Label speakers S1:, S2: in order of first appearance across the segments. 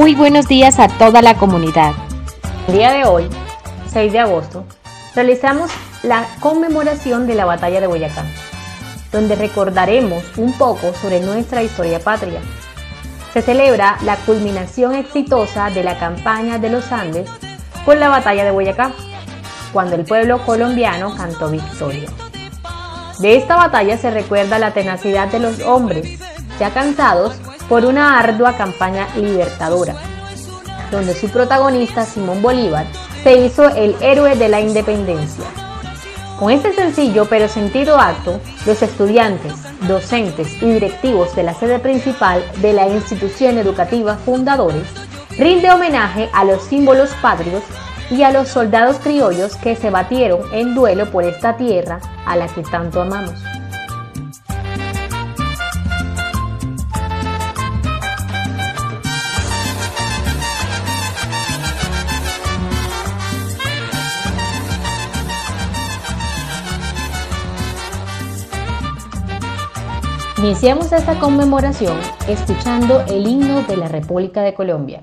S1: Muy buenos días a toda la comunidad.
S2: El día de hoy, 6 de agosto, realizamos la conmemoración de la batalla de Boyacá, donde recordaremos un poco sobre nuestra historia patria. Se celebra la culminación exitosa de la campaña de los Andes con la batalla de Boyacá, cuando el pueblo colombiano cantó victoria. De esta batalla se recuerda la tenacidad de los hombres, ya cansados por una ardua campaña libertadora, donde su protagonista Simón Bolívar se hizo el héroe de la independencia. Con este sencillo pero sentido acto, los estudiantes, docentes y directivos de la sede principal de la institución educativa Fundadores rinde homenaje a los símbolos patrios y a los soldados criollos que se batieron en duelo por esta tierra a la que tanto amamos. Iniciamos esta conmemoración escuchando el himno de la República de Colombia.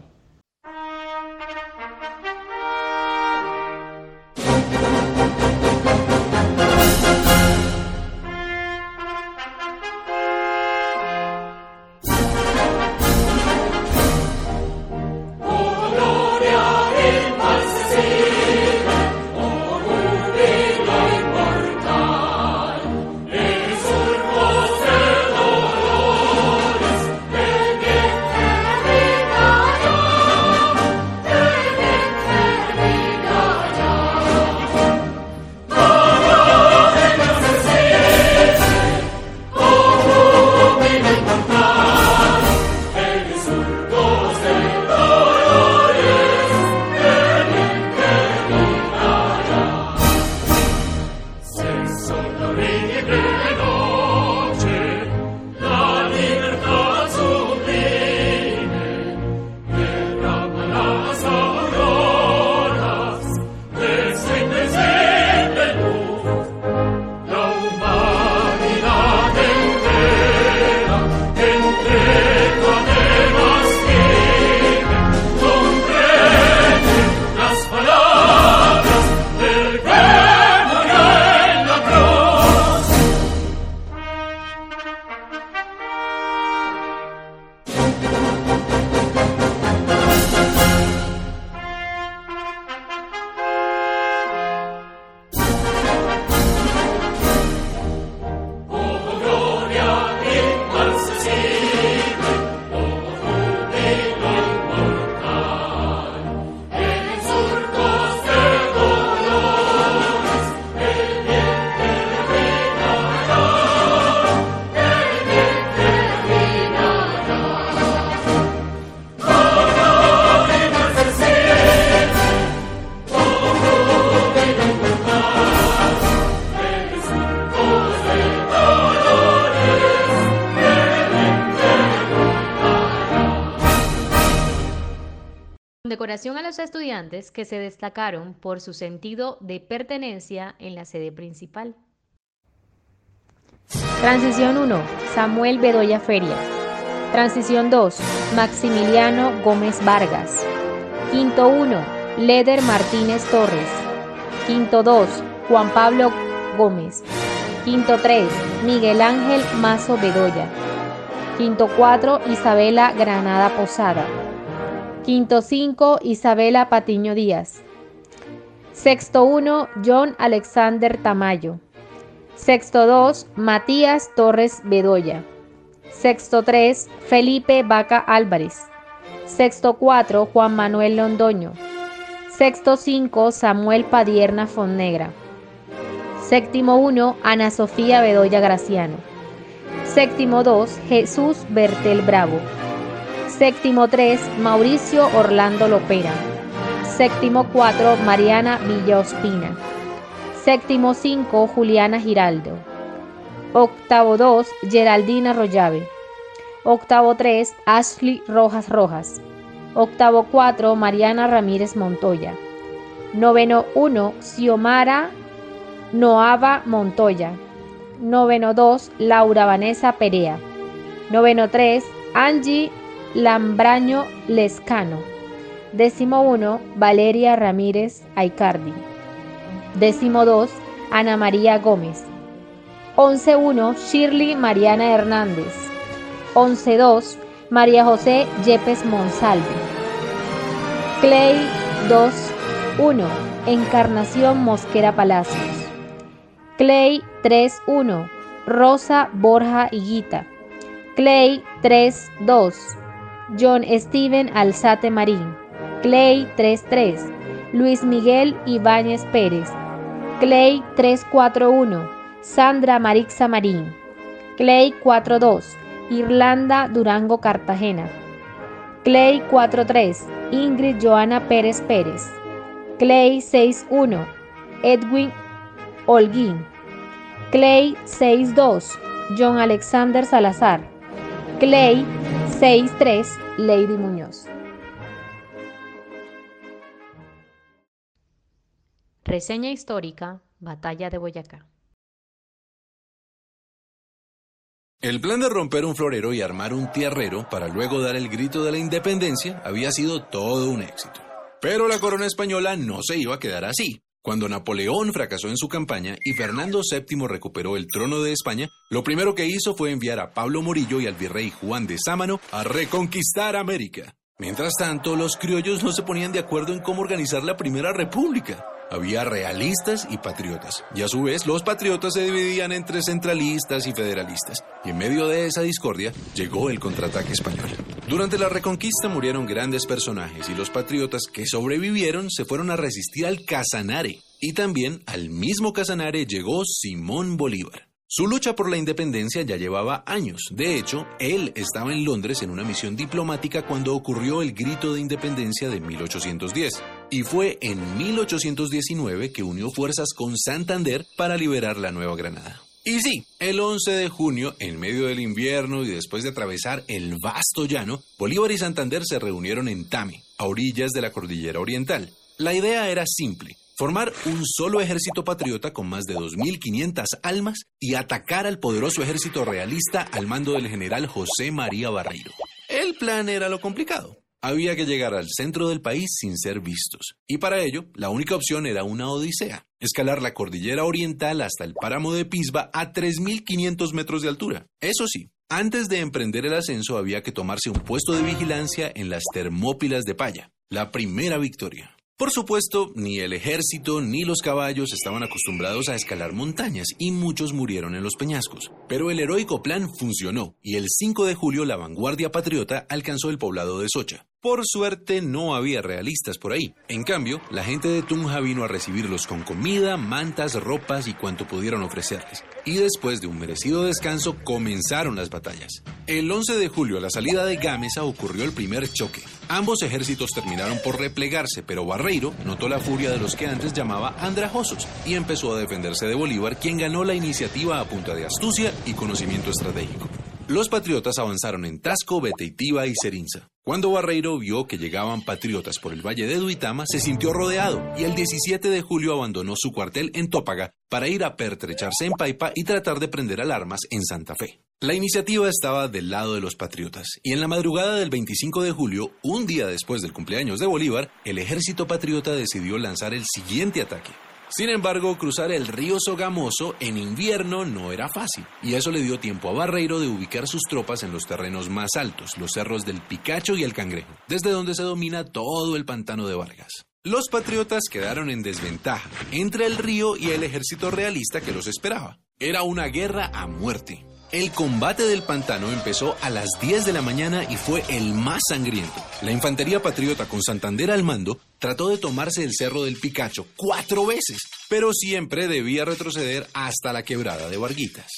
S2: Estudiantes que se destacaron por su sentido de pertenencia en la sede principal. Transición 1. Samuel Bedoya Feria. Transición 2. Maximiliano Gómez Vargas. Quinto 1. Leder Martínez Torres. Quinto 2. Juan Pablo Gómez. Quinto 3. Miguel Ángel Mazo Bedoya. Quinto 4. Isabela Granada Posada. Quinto 5, Isabela Patiño Díaz. Sexto 1, John Alexander Tamayo. Sexto 2, Matías Torres Bedoya. Sexto 3, Felipe Vaca Álvarez. Sexto 4, Juan Manuel Londoño. Sexto 5, Samuel Padierna Fonnegra. Séptimo 1, Ana Sofía Bedoya Graciano. Séptimo 2, Jesús Bertel Bravo. Séptimo 3, Mauricio Orlando Lopera. Séptimo 4, Mariana Villaospina. Séptimo 5, Juliana Giraldo. Octavo 2, Geraldina Rollave. Octavo 3, Ashley Rojas Rojas. Octavo 4, Mariana Ramírez Montoya. Noveno 1, Xiomara Noava Montoya. Noveno 2, Laura Vanessa Perea. Noveno 3, Angie Lambraño Lescano. Décimo 1, Valeria Ramírez Aicardi. Décimo 2, Ana María Gómez. 11-1, Shirley Mariana Hernández. 11-2, María José Yepes Monsalve. Clay 2-1, Encarnación Mosquera Palacios. Clay 3-1, Rosa Borja Higuita. Clay 3-2, John Steven Alzate Marín. Clay 3-3, Luis Miguel Ibáñez Pérez. Clay 341, Sandra Marixa Marín. Clay 42, Irlanda Durango Cartagena. Clay 43, Ingrid Joana Pérez Pérez. Clay 61, Edwin Holguín. Clay 62, John Alexander Salazar. Clay 63, Lady Muñoz.
S3: Reseña histórica, Batalla de Boyacá.
S4: El plan de romper un florero y armar un tierrero para luego dar el grito de la independencia había sido todo un éxito. Pero la corona española no se iba a quedar así. Cuando Napoleón fracasó en su campaña y Fernando VII recuperó el trono de España, lo primero que hizo fue enviar a Pablo Morillo y al virrey Juan de Sámano a reconquistar América. Mientras tanto, los criollos no se ponían de acuerdo en cómo organizar la primera república. Había realistas y patriotas, y a su vez los patriotas se dividían entre centralistas y federalistas, y en medio de esa discordia llegó el contraataque español. Durante la reconquista murieron grandes personajes y los patriotas que sobrevivieron se fueron a resistir al Casanare, y también al mismo Casanare llegó Simón Bolívar. Su lucha por la independencia ya llevaba años. De hecho, él estaba en Londres en una misión diplomática cuando ocurrió el grito de independencia de 1810. Y fue en 1819 que unió fuerzas con Santander para liberar la Nueva Granada. Y sí, el 11 de junio, en medio del invierno y después de atravesar el vasto llano, Bolívar y Santander se reunieron en Tame, a orillas de la cordillera oriental. La idea era simple, formar un solo ejército patriota con más de 2.500 almas y atacar al poderoso ejército realista al mando del general José María Barreiro. El plan era lo complicado. Había que llegar al centro del país sin ser vistos, y para ello la única opción era una odisea, escalar la cordillera oriental hasta el páramo de Pisba a 3.500 metros de altura. Eso sí, antes de emprender el ascenso había que tomarse un puesto de vigilancia en las Termópilas de Paya, la primera victoria. Por supuesto, ni el ejército ni los caballos estaban acostumbrados a escalar montañas y muchos murieron en los peñascos. Pero el heroico plan funcionó y el 5 de julio la vanguardia patriota alcanzó el poblado de Socha. Por suerte no había realistas por ahí. En cambio, la gente de Tunja vino a recibirlos con comida, mantas, ropas y cuanto pudieron ofrecerles. Y después de un merecido descanso comenzaron las batallas. El 11 de julio a la salida de Gámeza ocurrió el primer choque. Ambos ejércitos terminaron por replegarse, pero Barreiro notó la furia de los que antes llamaba andrajosos y empezó a defenderse de Bolívar, quien ganó la iniciativa a punta de astucia y conocimiento estratégico. Los patriotas avanzaron en Tasco, Beteitiva y Cerinza. Cuando Barreiro vio que llegaban patriotas por el valle de Duitama, se sintió rodeado y el 17 de julio abandonó su cuartel en Tópaga para ir a pertrecharse en Paipa y tratar de prender alarmas en Santa Fe. La iniciativa estaba del lado de los patriotas y en la madrugada del 25 de julio, un día después del cumpleaños de Bolívar, el ejército patriota decidió lanzar el siguiente ataque. Sin embargo, cruzar el río Sogamoso en invierno no era fácil, y eso le dio tiempo a Barreiro de ubicar sus tropas en los terrenos más altos, los cerros del Picacho y el Cangrejo, desde donde se domina todo el pantano de Vargas. Los patriotas quedaron en desventaja entre el río y el ejército realista que los esperaba. Era una guerra a muerte. El combate del pantano empezó a las 10 de la mañana y fue el más sangriento. La infantería patriota con Santander al mando trató de tomarse el cerro del Picacho cuatro veces, pero siempre debía retroceder hasta la quebrada de Varguitas.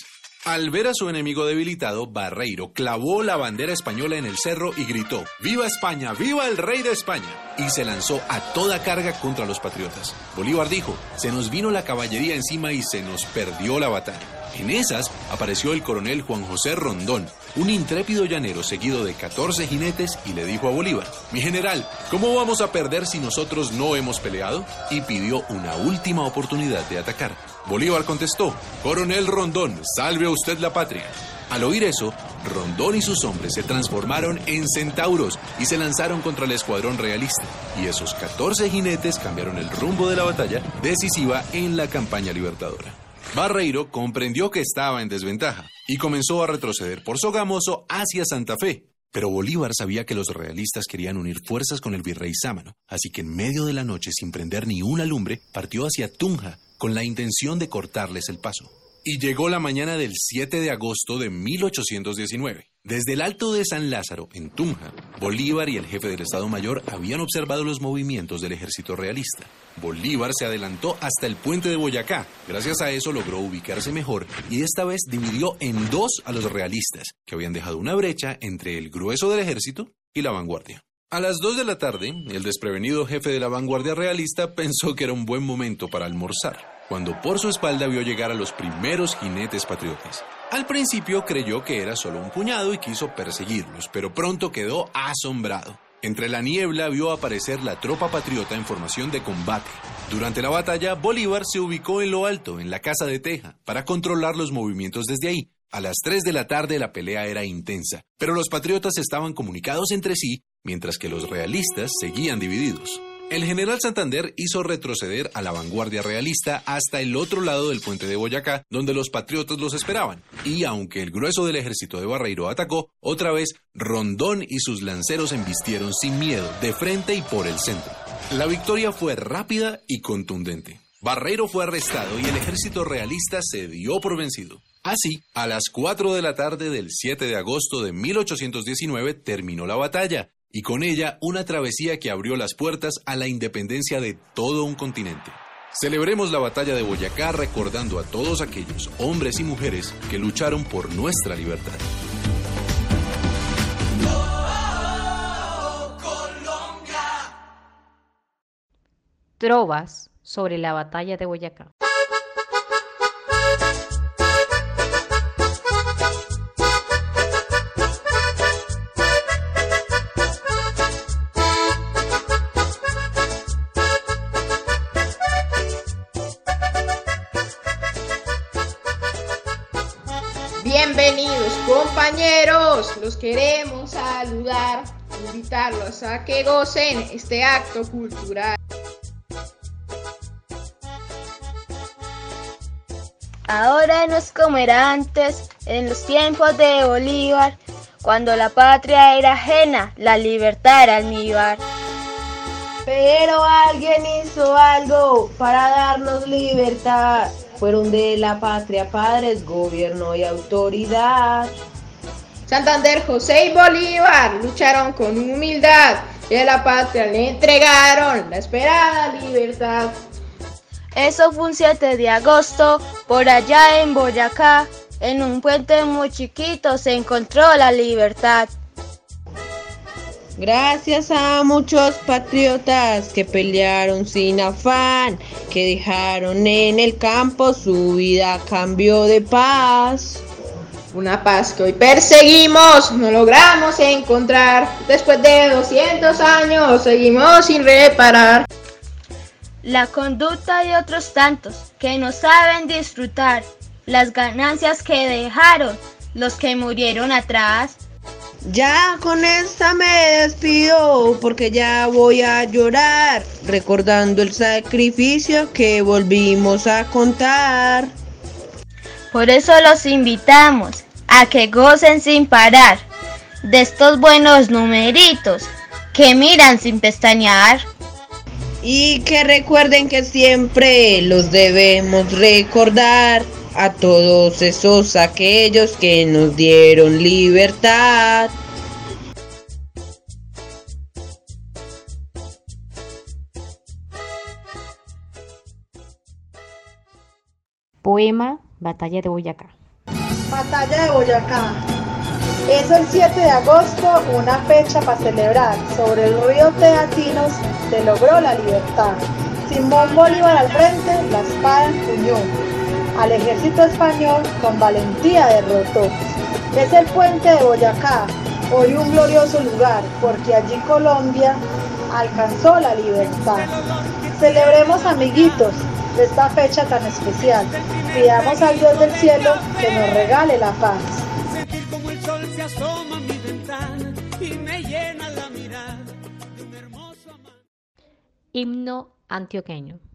S4: Al ver a su enemigo debilitado, Barreiro clavó la bandera española en el cerro y gritó, ¡Viva España! ¡Viva el rey de España! Y se lanzó a toda carga contra los patriotas. Bolívar dijo, se nos vino la caballería encima y se nos perdió la batalla. En esas apareció el coronel Juan José Rondón, un intrépido llanero seguido de 14 jinetes y le dijo a Bolívar, mi general, ¿cómo vamos a perder si nosotros no hemos peleado? Y pidió una última oportunidad de atacar. Bolívar contestó, coronel Rondón, salve a usted la patria. Al oír eso, Rondón y sus hombres se transformaron en centauros y se lanzaron contra el escuadrón realista. Y esos 14 jinetes cambiaron el rumbo de la batalla decisiva en la campaña libertadora. Barreiro comprendió que estaba en desventaja y comenzó a retroceder por Sogamoso hacia Santa Fe. Pero Bolívar sabía que los realistas querían unir fuerzas con el virrey Sámano, así que en medio de la noche, sin prender ni una lumbre, partió hacia Tunja con la intención de cortarles el paso y llegó la mañana del 7 de agosto de 1819. Desde el Alto de San Lázaro, en Tunja, Bolívar y el jefe del Estado Mayor habían observado los movimientos del ejército realista. Bolívar se adelantó hasta el puente de Boyacá. Gracias a eso logró ubicarse mejor y esta vez dividió en dos a los realistas, que habían dejado una brecha entre el grueso del ejército y la vanguardia. A las 2 de la tarde, el desprevenido jefe de la vanguardia realista pensó que era un buen momento para almorzar cuando por su espalda vio llegar a los primeros jinetes patriotas. Al principio creyó que era solo un puñado y quiso perseguirlos, pero pronto quedó asombrado. Entre la niebla vio aparecer la tropa patriota en formación de combate. Durante la batalla, Bolívar se ubicó en lo alto, en la casa de Teja, para controlar los movimientos desde ahí. A las 3 de la tarde la pelea era intensa, pero los patriotas estaban comunicados entre sí, mientras que los realistas seguían divididos. El general Santander hizo retroceder a la vanguardia realista hasta el otro lado del puente de Boyacá, donde los patriotas los esperaban. Y aunque el grueso del ejército de Barreiro atacó, otra vez Rondón y sus lanceros embistieron sin miedo, de frente y por el centro. La victoria fue rápida y contundente. Barreiro fue arrestado y el ejército realista se dio por vencido. Así, a las 4 de la tarde del 7 de agosto de 1819 terminó la batalla y con ella una travesía que abrió las puertas a la independencia de todo un continente. Celebremos la batalla de Boyacá recordando a todos aquellos hombres y mujeres que lucharon por nuestra libertad.
S2: Trovas sobre la batalla de Boyacá.
S5: Los queremos saludar, invitarlos a que gocen este acto cultural.
S6: Ahora no es como era antes, en los tiempos de Bolívar, cuando la patria era ajena, la libertad era almíbar.
S7: Pero alguien hizo algo para darnos libertad fueron de la patria padres, gobierno y autoridad.
S5: Santander, José y Bolívar lucharon con humildad y a la patria le entregaron la esperada libertad.
S6: Eso fue un 7 de agosto, por allá en Boyacá, en un puente muy chiquito se encontró la libertad.
S7: Gracias a muchos patriotas que pelearon sin afán, que dejaron en el campo su vida a cambio de paz.
S5: Una paz que hoy perseguimos, no logramos encontrar. Después de 200 años seguimos sin reparar.
S6: La conducta de otros tantos que no saben disfrutar las ganancias que dejaron los que murieron atrás.
S7: Ya con esta me despido porque ya voy a llorar recordando el sacrificio que volvimos a contar.
S6: Por eso los invitamos a que gocen sin parar de estos buenos numeritos que miran sin pestañear.
S7: Y que recuerden que siempre los debemos recordar a todos esos aquellos que nos dieron libertad.
S2: Poema Batalla de Boyacá.
S8: Batalla de Boyacá. Es el 7 de agosto, una fecha para celebrar. Sobre el río Teatinos se logró la libertad. Simón Bolívar al frente, la espada empuñó al ejército español con valentía derrotó. Es el puente de Boyacá, hoy un glorioso lugar, porque allí Colombia alcanzó la libertad. Celebremos amiguitos esta fecha tan especial. Pidamos al Dios del cielo que nos regale la paz.
S1: Himno antioqueño.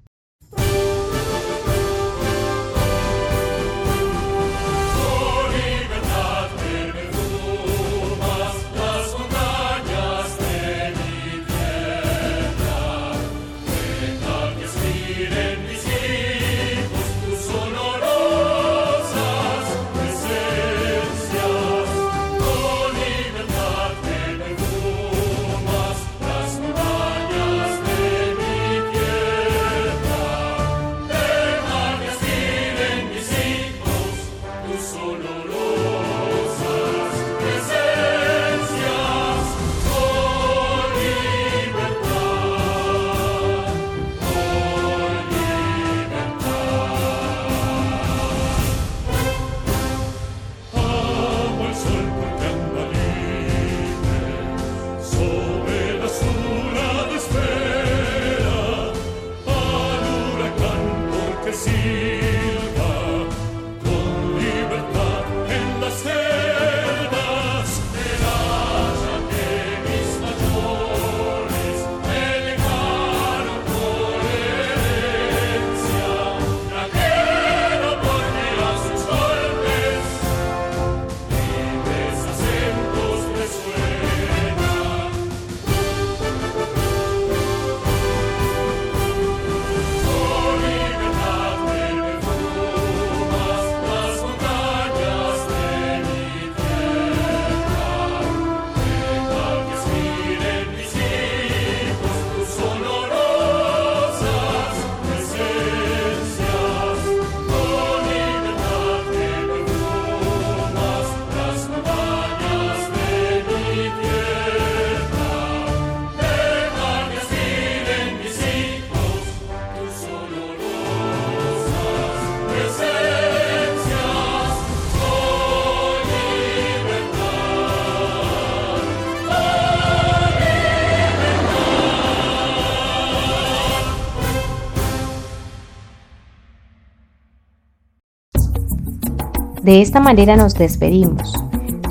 S1: De esta manera nos despedimos,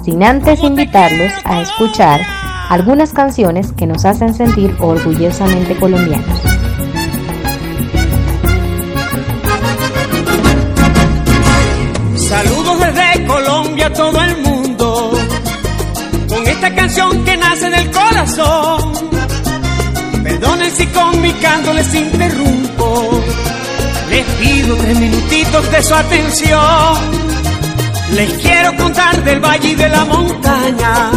S1: sin antes invitarlos a escuchar algunas canciones que nos hacen sentir orgullosamente colombianos.
S9: Saludos desde Colombia a todo el mundo, con esta canción que nace del corazón. Perdonen si con mi canto les interrumpo, les pido tres minutitos de su atención les quiero contar del valle y de la montaña,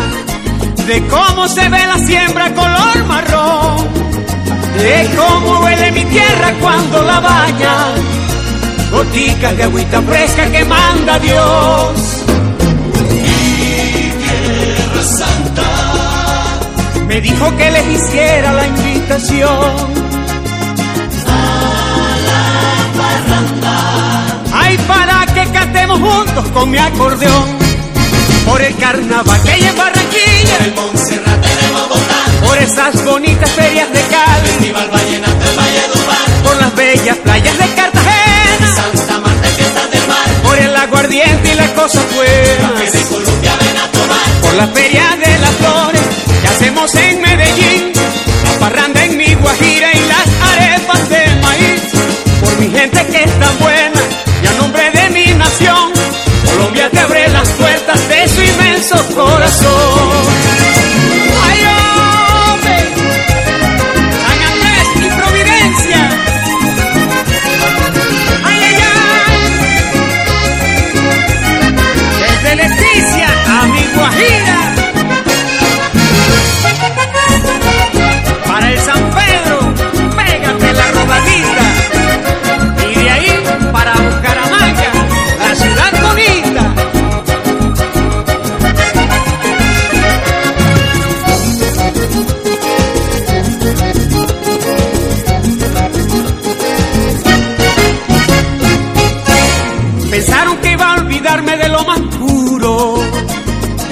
S9: de cómo se ve la siembra color marrón, de cómo huele mi tierra cuando la baña, goticas de agüita fresca que manda Dios. Mi tierra santa me dijo que les hiciera la invitación juntos con mi acordeón. Por el carnaval que hay en Barranquilla.
S10: El Montserrat tenemos votando.
S9: Por esas bonitas ferias de Cali.
S10: Festival Vallenato en Valle
S9: Por las bellas playas de Cartagena.
S10: Santa Marta fiestas del mar.
S9: Por el aguardiente y las cosas buenas.
S10: de Colombia ven a tomar.
S9: Por la feria de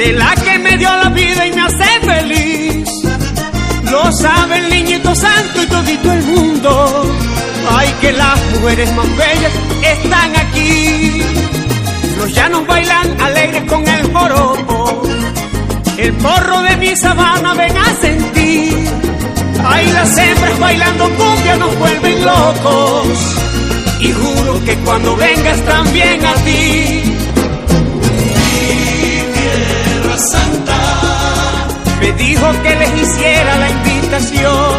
S9: de la que me dio la vida y me hace feliz. Lo sabe el niñito santo y todito el mundo. Ay, que las mujeres más bellas están aquí. Los llanos bailan alegres con el joropo. El porro de mi sabana ven a sentir. Ay, las hembras bailando cumbia nos vuelven locos. Y juro que cuando vengas también a ti.
S10: Tierra Santa,
S9: Me dijo que les hiciera la invitación.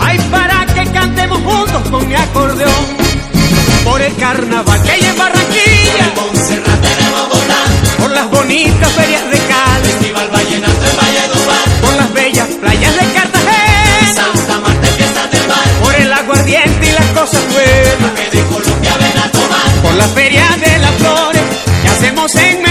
S9: Ay, para que cantemos juntos con mi acordeón. Por el carnaval que hay en Barranquilla.
S10: Montserrat
S9: Por las bonitas ferias de Cali. La feria de las flores que hacemos en